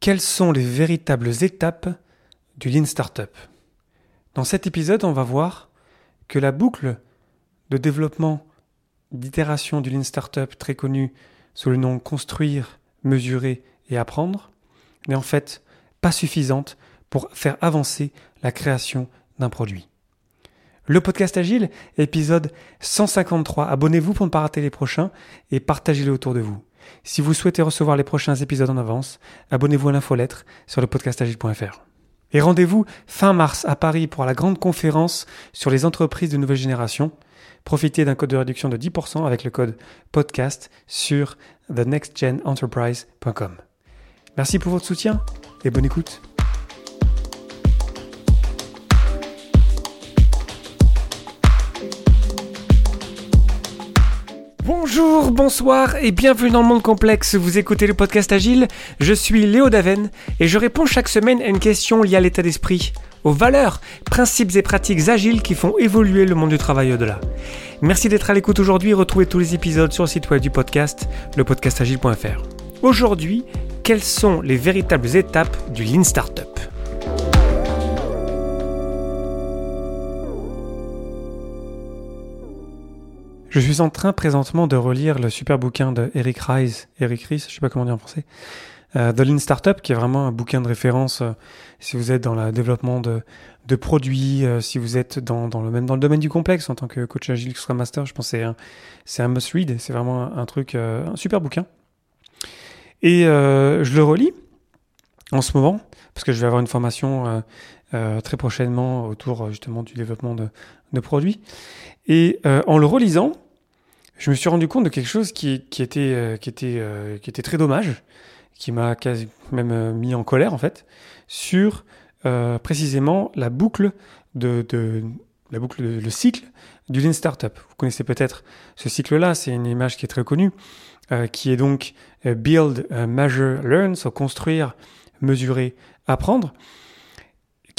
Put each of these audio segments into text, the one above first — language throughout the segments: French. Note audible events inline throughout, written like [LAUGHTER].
Quelles sont les véritables étapes du Lean Startup? Dans cet épisode, on va voir que la boucle de développement d'itération du Lean Startup très connue sous le nom construire, mesurer et apprendre n'est en fait pas suffisante pour faire avancer la création d'un produit. Le podcast Agile, épisode 153. Abonnez-vous pour ne pas rater les prochains et partagez-les autour de vous. Si vous souhaitez recevoir les prochains épisodes en avance, abonnez-vous à l'infolettre sur le podcastagile.fr. Et rendez-vous fin mars à Paris pour la grande conférence sur les entreprises de nouvelle génération. Profitez d'un code de réduction de 10% avec le code podcast sur thenextgenenterprise.com. Merci pour votre soutien et bonne écoute. Bonjour, bonsoir et bienvenue dans le monde complexe. Vous écoutez le podcast Agile. Je suis Léo Daven et je réponds chaque semaine à une question liée à l'état d'esprit, aux valeurs, principes et pratiques agiles qui font évoluer le monde du travail au-delà. Merci d'être à l'écoute aujourd'hui. Retrouvez tous les épisodes sur le site web du podcast, lepodcastagile.fr. Aujourd'hui, quelles sont les véritables étapes du Lean Startup? Je suis en train présentement de relire le super bouquin de Eric Rice, Eric Ries, je sais pas comment dire en français, euh, The Lean Startup, qui est vraiment un bouquin de référence euh, si vous êtes dans le développement de, produits, euh, si vous êtes dans, le même dans le domaine du complexe en tant que coach agile Scrum Master, je pense que c'est un, c'est un must read, c'est vraiment un truc, un super bouquin. Et je le relis en ce moment parce que je vais avoir une formation très prochainement autour justement du développement de, de produits. Et euh, en le relisant, je me suis rendu compte de quelque chose qui, qui était, euh, qui, était, euh, qui était très dommage, qui m'a même mis en colère en fait, sur précisément la boucle de, de la boucle, de, le cycle du Lean Startup. Vous connaissez peut-être ce cycle-là, c'est une image qui est très connue, qui est donc build, measure, learn, so construire, mesurer, apprendre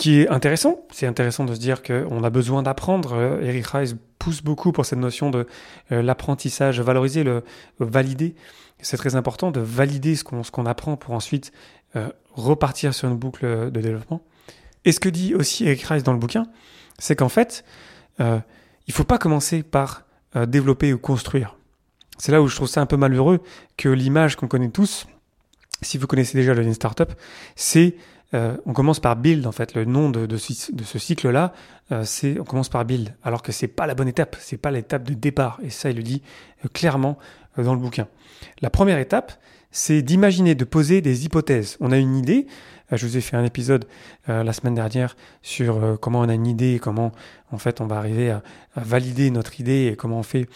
qui est intéressant. C'est intéressant de se dire qu'on a besoin d'apprendre. Euh, Eric Rice pousse beaucoup pour cette notion de euh, l'apprentissage, valoriser, le valider. C'est très important de valider ce qu'on apprend pour ensuite euh, repartir sur une boucle de développement. Et ce que dit aussi Eric Rice dans le bouquin, c'est qu'en fait, il faut pas commencer par développer ou construire. C'est là où je trouve ça un peu malheureux que l'image qu'on connaît tous, si vous connaissez déjà le Lean Startup, c'est euh, on commence par build en fait. Le nom de, de, ce cycle-là, euh, c'est on commence par build, alors que c'est pas la bonne étape, c'est pas l'étape de départ. Et ça, il le dit euh, clairement dans le bouquin. La première étape, c'est d'imaginer, de poser des hypothèses. On a une idée. je vous ai fait un épisode la semaine dernière sur comment on a une idée, comment en fait on va arriver à, à valider notre idée et comment on fait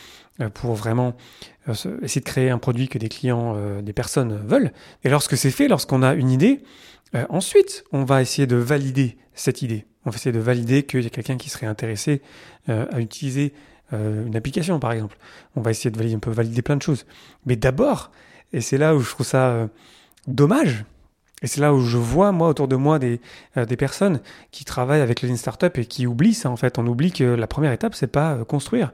pour vraiment essayer de créer un produit que des clients, des personnes veulent. Et lorsque c'est fait, lorsqu'on a une idée, euh, ensuite, on va essayer de valider cette idée. On va essayer de valider qu'il y a quelqu'un qui serait intéressé euh, à utiliser euh, une application, par exemple. On va essayer de valider, on peut valider plein de choses. Mais d'abord, et c'est là où je trouve ça dommage, et c'est là où je vois, moi, autour de moi, des, euh, des personnes qui travaillent avec le Lean Startup et qui oublient ça, en fait. On oublie que la première étape, c'est pas euh, construire.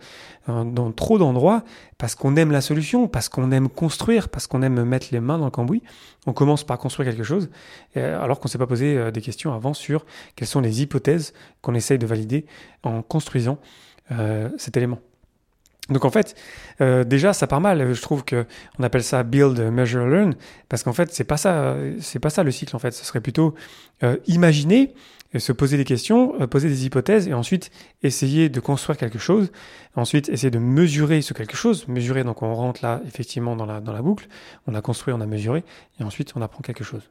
Dans trop d'endroits, parce qu'on aime la solution, parce qu'on aime construire, parce qu'on aime mettre les mains dans le cambouis, on commence par construire quelque chose, alors qu'on s'est pas posé euh, des questions avant sur quelles sont les hypothèses qu'on essaye de valider en construisant cet élément. Donc en fait, euh, déjà ça part mal. Je trouve que on appelle ça build, measure, learn, parce qu'en fait c'est pas ça, c'est pas ça le cycle en fait. Ce serait plutôt euh, imaginer, se poser des questions, euh, poser des hypothèses, et ensuite essayer de construire quelque chose. Ensuite essayer de mesurer ce quelque chose. Mesurer, donc on rentre là effectivement dans la dans la boucle. On a construit, on a mesuré, et ensuite on apprend quelque chose.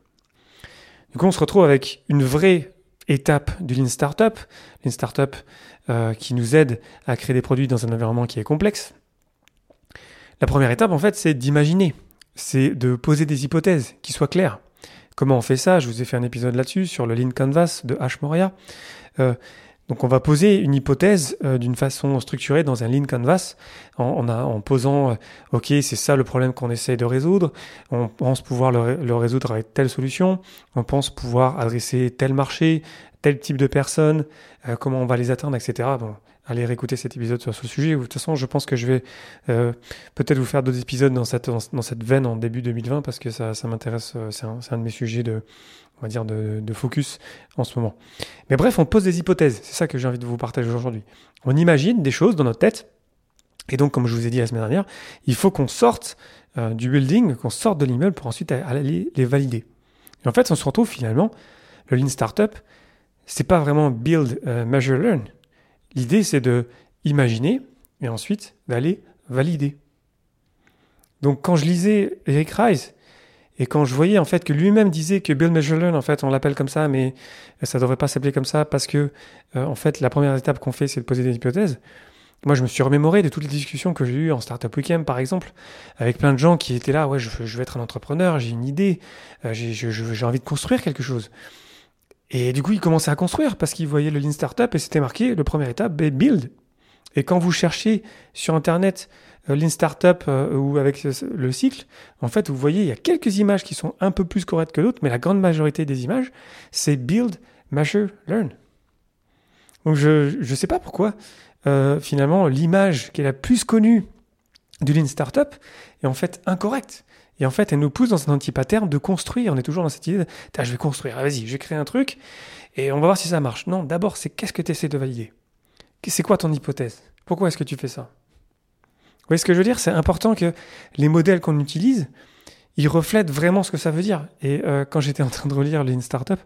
Du coup on se retrouve avec une vraie étape du Lean Startup. Lean Startup euh, qui nous aide à créer des produits dans un environnement qui est complexe. La première étape, en fait, c'est d'imaginer, c'est de poser des hypothèses qui soient claires. Comment on fait ça? Je vous ai fait un épisode là-dessus sur le Lean Canvas de H. Moria. Euh, Donc on va poser une hypothèse euh, d'une façon structurée dans un lean canvas en, posant, euh, ok, c'est ça le problème qu'on essaye de résoudre, on pense pouvoir le, résoudre avec telle solution, on pense pouvoir adresser tel marché, tel type de personnes, euh, comment on va les atteindre, etc. allez réécouter cet épisode sur ce sujet. De toute façon, je pense que je vais peut-être vous faire d'autres épisodes dans cette, dans, cette veine en début 2020 parce que ça, ça m'intéresse, c'est un, un, de mes sujets de, on va dire, de, de, focus en ce moment. Mais bref, on pose des hypothèses. C'est ça que j'ai envie de vous partager aujourd'hui. On imagine des choses dans notre tête. Et donc, comme je vous ai dit la semaine dernière, il faut qu'on sorte euh, du building, qu'on sorte de l'immeuble pour ensuite aller les valider. Et en fait, on se retrouve finalement, le Lean Startup, c'est pas vraiment build, euh, measure, learn. L'idée, c'est de imaginer et ensuite d'aller valider. Donc, quand je lisais Eric Rice, et quand je voyais en fait que lui-même disait que Bill Measure en fait, on l'appelle comme ça, mais ça devrait pas s'appeler comme ça parce que euh, en fait, la première étape qu'on fait, c'est de poser des hypothèses. Moi, je me suis remémoré de toutes les discussions que j'ai eues en Startup Weekend, par exemple, avec plein de gens qui étaient là, ouais, je, je veux être un entrepreneur, j'ai une idée, euh, j'ai envie de construire quelque chose. Et du coup, ils commençaient à construire parce qu'ils voyaient le Lean Startup et c'était marqué, le première étape, build. Et quand vous cherchez sur Internet euh, Lean Startup euh, ou avec le cycle, en fait, vous voyez, il y a quelques images qui sont un peu plus correctes que d'autres, mais la grande majorité des images, c'est build, measure, learn. Donc je ne sais pas pourquoi, euh, finalement, l'image qui est la plus connue du Lean Startup est en fait incorrecte. Et en fait, elle nous pousse dans un anti-pattern de construire. On est toujours dans cette idée de, je vais construire, vas-y, je vais créer un truc, et on va voir si ça marche. Non, d'abord, c'est qu'est-ce que tu essaies de valider? C'est quoi ton hypothèse? Pourquoi est-ce que tu fais ça? Voyez ce que je veux dire? C'est important que les modèles qu'on utilise, ils reflètent vraiment ce que ça veut dire. Et euh, quand j'étais en train de relire Lean Startup,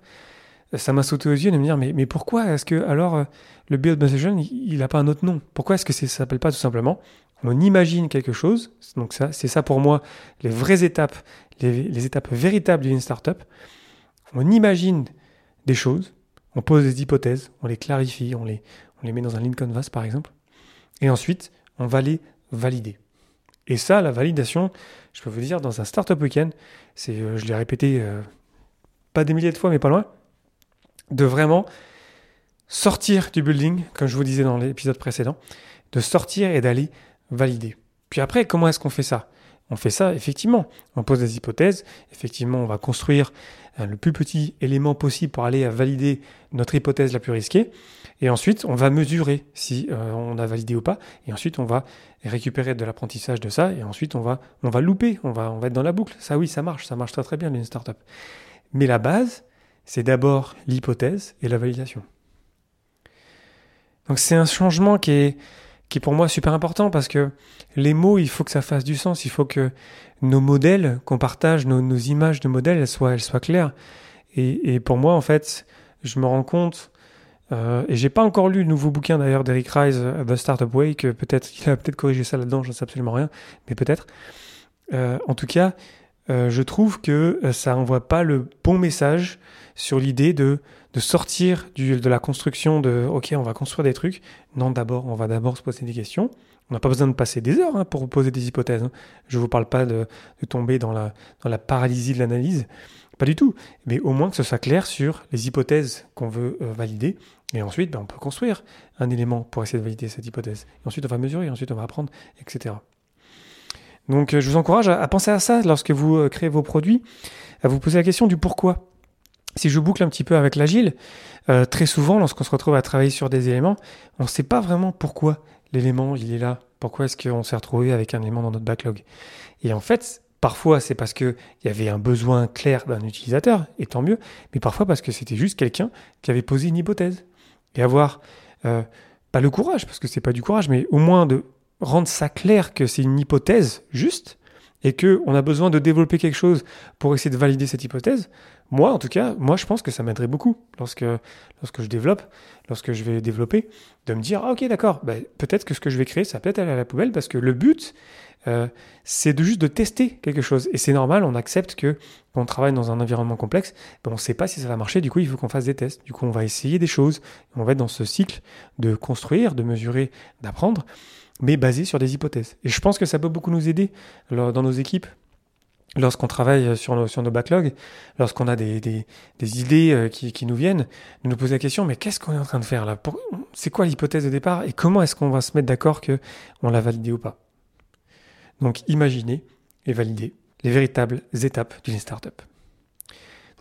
ça m'a sauté aux yeux de me dire mais, mais pourquoi est-ce que alors euh, le build message il n'a pas un autre nom? Pourquoi est-ce que ça s'appelle pas tout simplement on imagine quelque chose, donc c'est ça pour moi les vraies étapes, les, étapes véritables d'une startup. On imagine des choses, on pose des hypothèses, on les clarifie, on les, on les met dans un lean canvas par exemple, et ensuite on va les valider. Et ça, la validation, je peux vous dire, dans un startup week-end, c'est, euh, je l'ai répété euh, pas des milliers de fois, mais pas loin, de vraiment sortir du building, comme je vous disais dans l'épisode précédent, de sortir et d'aller valider. Puis après, comment est-ce qu'on fait ça? On fait ça, effectivement, on pose des hypothèses, effectivement, on va construire euh, le plus petit élément possible pour aller à valider notre hypothèse la plus risquée. Et ensuite, on va mesurer si euh, on a validé ou pas. Et ensuite, on va récupérer de l'apprentissage de ça. Et ensuite, on va, on va louper, on va, on va être dans la boucle. Ça, oui, ça marche, ça marche très très bien, une startup. Mais la base, c'est d'abord l'hypothèse et la validation. Donc c'est un changement qui est, qui pour moi super important parce que les mots, il faut que ça fasse du sens, il faut que nos modèles, qu'on partage, nos, images de modèles, elles soient, elles soient claires. Et, et, pour moi, en fait, je me rends compte, euh, et j'ai pas encore lu le nouveau bouquin d'ailleurs d'Eric Rice, euh, The Startup Way, que peut-être [LAUGHS] il a peut-être corrigé ça là-dedans, je ne sais absolument rien, mais peut-être. Euh, en tout cas, euh, je trouve que euh, ça envoie pas le bon message sur l'idée de, de sortir du, de la construction de OK, on va construire des trucs. Non, d'abord, on va d'abord se poser des questions. On n'a pas besoin de passer des heures hein, pour poser des hypothèses. Hein. Je ne vous parle pas de, de, tomber dans la, dans la paralysie de l'analyse. Pas du tout. Mais au moins que ce soit clair sur les hypothèses qu'on veut euh, valider. Et ensuite, ben, on peut construire un élément pour essayer de valider cette hypothèse. Et ensuite, on va mesurer, ensuite, on va apprendre, etc. Donc, euh, je vous encourage à, penser à ça lorsque vous euh, créez vos produits, à vous poser la question du pourquoi. Si je boucle un petit peu avec l'agile, euh, très souvent, lorsqu'on se retrouve à travailler sur des éléments, on ne sait pas vraiment pourquoi l'élément il est là. Pourquoi est-ce qu'on s'est retrouvé avec un élément dans notre backlog? Et en fait, parfois c'est parce qu'il y avait un besoin clair d'un utilisateur, et tant mieux, mais parfois parce que c'était juste quelqu'un qui avait posé une hypothèse. Et avoir, pas le courage, parce que c'est pas du courage, mais au moins de rendre ça clair que c'est une hypothèse juste, et que on a besoin de développer quelque chose pour essayer de valider cette hypothèse, moi, en tout cas, moi, je pense que ça m'aiderait beaucoup lorsque, lorsque je développe, lorsque je vais développer, de me dire, ah, ok, d'accord, ben, peut-être que ce que je vais créer, ça peut être aller à la poubelle parce que le but, euh, c'est de juste de tester quelque chose. Et c'est normal, on accepte que on travaille dans un environnement complexe, on ne sait pas si ça va marcher, du coup, il faut qu'on fasse des tests. Du coup, on va essayer des choses, on va être dans ce cycle de construire, de mesurer, d'apprendre, mais basé sur des hypothèses. Et je pense que ça peut beaucoup nous aider dans nos équipes lorsqu'on travaille sur nos, sur nos backlogs, lorsqu'on a des, des, idées euh, qui, qui, nous viennent, de nous poser la question, mais qu'est-ce qu'on est en train de faire là? C'est quoi l'hypothèse de départ? Et comment est-ce qu'on va se mettre d'accord que on l'a validé ou pas? Donc imaginez et valider les véritables étapes d'une startup.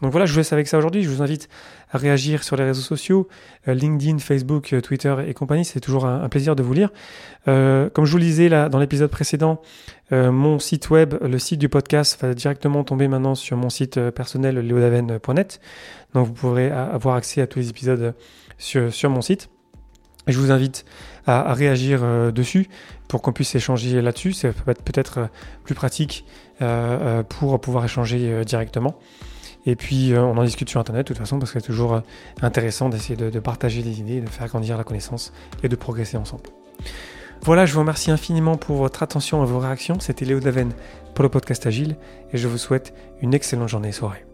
Donc voilà, je vous laisse avec ça aujourd'hui. Je vous invite à réagir sur les réseaux sociaux, euh, LinkedIn, Facebook, euh, Twitter et compagnie. C'est toujours un, plaisir de vous lire. Euh, comme je vous le disais là dans l'épisode précédent, mon site web, le site du podcast, va directement tomber maintenant sur mon site personnel leodaven.net. Donc vous pourrez avoir accès à tous les épisodes sur, mon site. je vous invite à, réagir dessus pour qu'on puisse échanger là-dessus. Être peut-être plus pratique pour pouvoir échanger directement. Et puis, euh, on en discute sur Internet, de toute façon, parce que c'est toujours euh, intéressant d'essayer de, partager des idées, de faire grandir la connaissance et de progresser ensemble. Voilà, je vous remercie infiniment pour votre attention et vos réactions. C'était Léo Daven pour le podcast Agile et je vous souhaite une excellente journée et soirée.